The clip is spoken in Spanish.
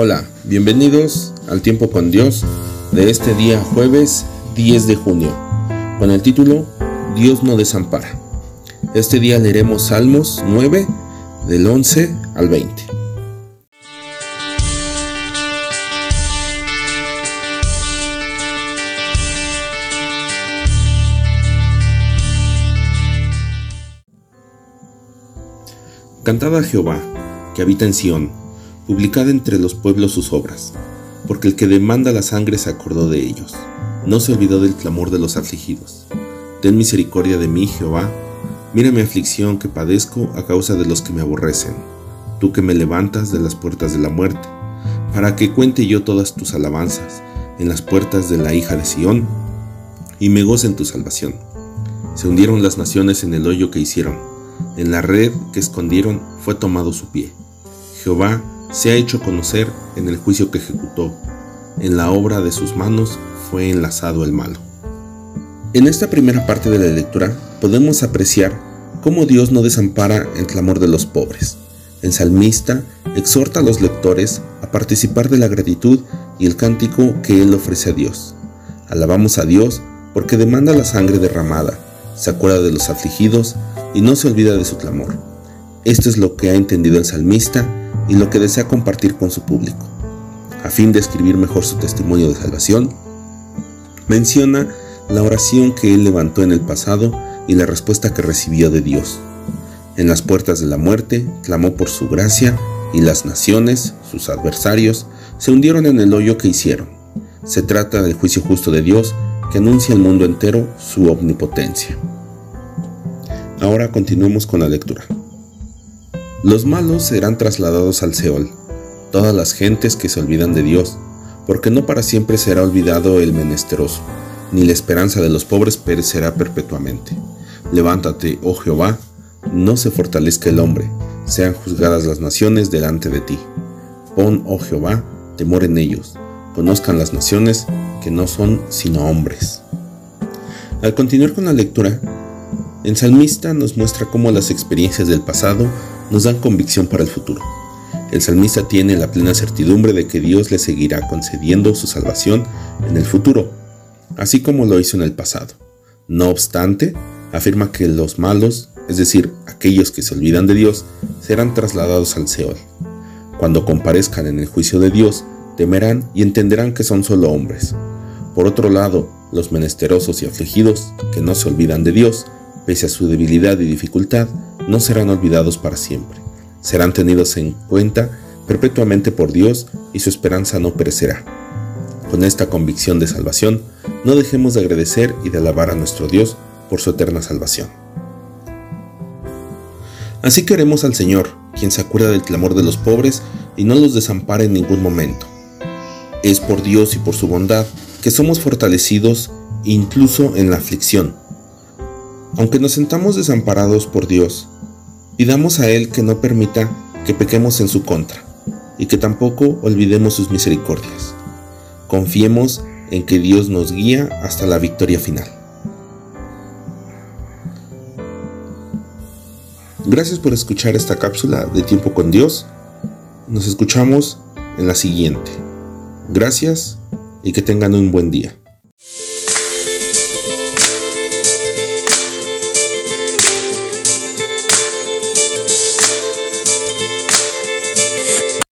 Hola, bienvenidos al tiempo con Dios de este día jueves 10 de junio, con el título Dios no desampara. Este día leeremos Salmos 9 del 11 al 20. Cantad a Jehová, que habita en Sión, publicad entre los pueblos sus obras, porque el que demanda la sangre se acordó de ellos, no se olvidó del clamor de los afligidos. Ten misericordia de mí, Jehová, mira mi aflicción que padezco a causa de los que me aborrecen, tú que me levantas de las puertas de la muerte, para que cuente yo todas tus alabanzas en las puertas de la hija de Sión, y me goce en tu salvación. Se hundieron las naciones en el hoyo que hicieron, en la red que escondieron fue tomado su pie. Jehová se ha hecho conocer en el juicio que ejecutó. En la obra de sus manos fue enlazado el malo. En esta primera parte de la lectura podemos apreciar cómo Dios no desampara el clamor de los pobres. El salmista exhorta a los lectores a participar de la gratitud y el cántico que él ofrece a Dios. Alabamos a Dios porque demanda la sangre derramada, se acuerda de los afligidos y no se olvida de su clamor. Esto es lo que ha entendido el salmista y lo que desea compartir con su público. A fin de escribir mejor su testimonio de salvación, menciona la oración que él levantó en el pasado y la respuesta que recibió de Dios. En las puertas de la muerte clamó por su gracia y las naciones, sus adversarios, se hundieron en el hoyo que hicieron. Se trata del juicio justo de Dios que anuncia al mundo entero su omnipotencia. Ahora continuemos con la lectura. Los malos serán trasladados al Seol, todas las gentes que se olvidan de Dios, porque no para siempre será olvidado el menesteroso, ni la esperanza de los pobres perecerá perpetuamente. Levántate, oh Jehová, no se fortalezca el hombre, sean juzgadas las naciones delante de ti. Pon, oh Jehová, temor en ellos, conozcan las naciones que no son sino hombres. Al continuar con la lectura, el salmista nos muestra cómo las experiencias del pasado nos dan convicción para el futuro. El salmista tiene la plena certidumbre de que Dios le seguirá concediendo su salvación en el futuro, así como lo hizo en el pasado. No obstante, afirma que los malos, es decir, aquellos que se olvidan de Dios, serán trasladados al Seol. Cuando comparezcan en el juicio de Dios, temerán y entenderán que son solo hombres. Por otro lado, los menesterosos y afligidos, que no se olvidan de Dios, pese a su debilidad y dificultad, no serán olvidados para siempre. Serán tenidos en cuenta perpetuamente por Dios y su esperanza no perecerá. Con esta convicción de salvación, no dejemos de agradecer y de alabar a nuestro Dios por su eterna salvación. Así queremos al Señor, quien se acuerda del clamor de los pobres y no los desampara en ningún momento. Es por Dios y por su bondad que somos fortalecidos incluso en la aflicción, aunque nos sentamos desamparados por Dios, pidamos a Él que no permita que pequemos en su contra y que tampoco olvidemos sus misericordias. Confiemos en que Dios nos guía hasta la victoria final. Gracias por escuchar esta cápsula de tiempo con Dios. Nos escuchamos en la siguiente. Gracias y que tengan un buen día.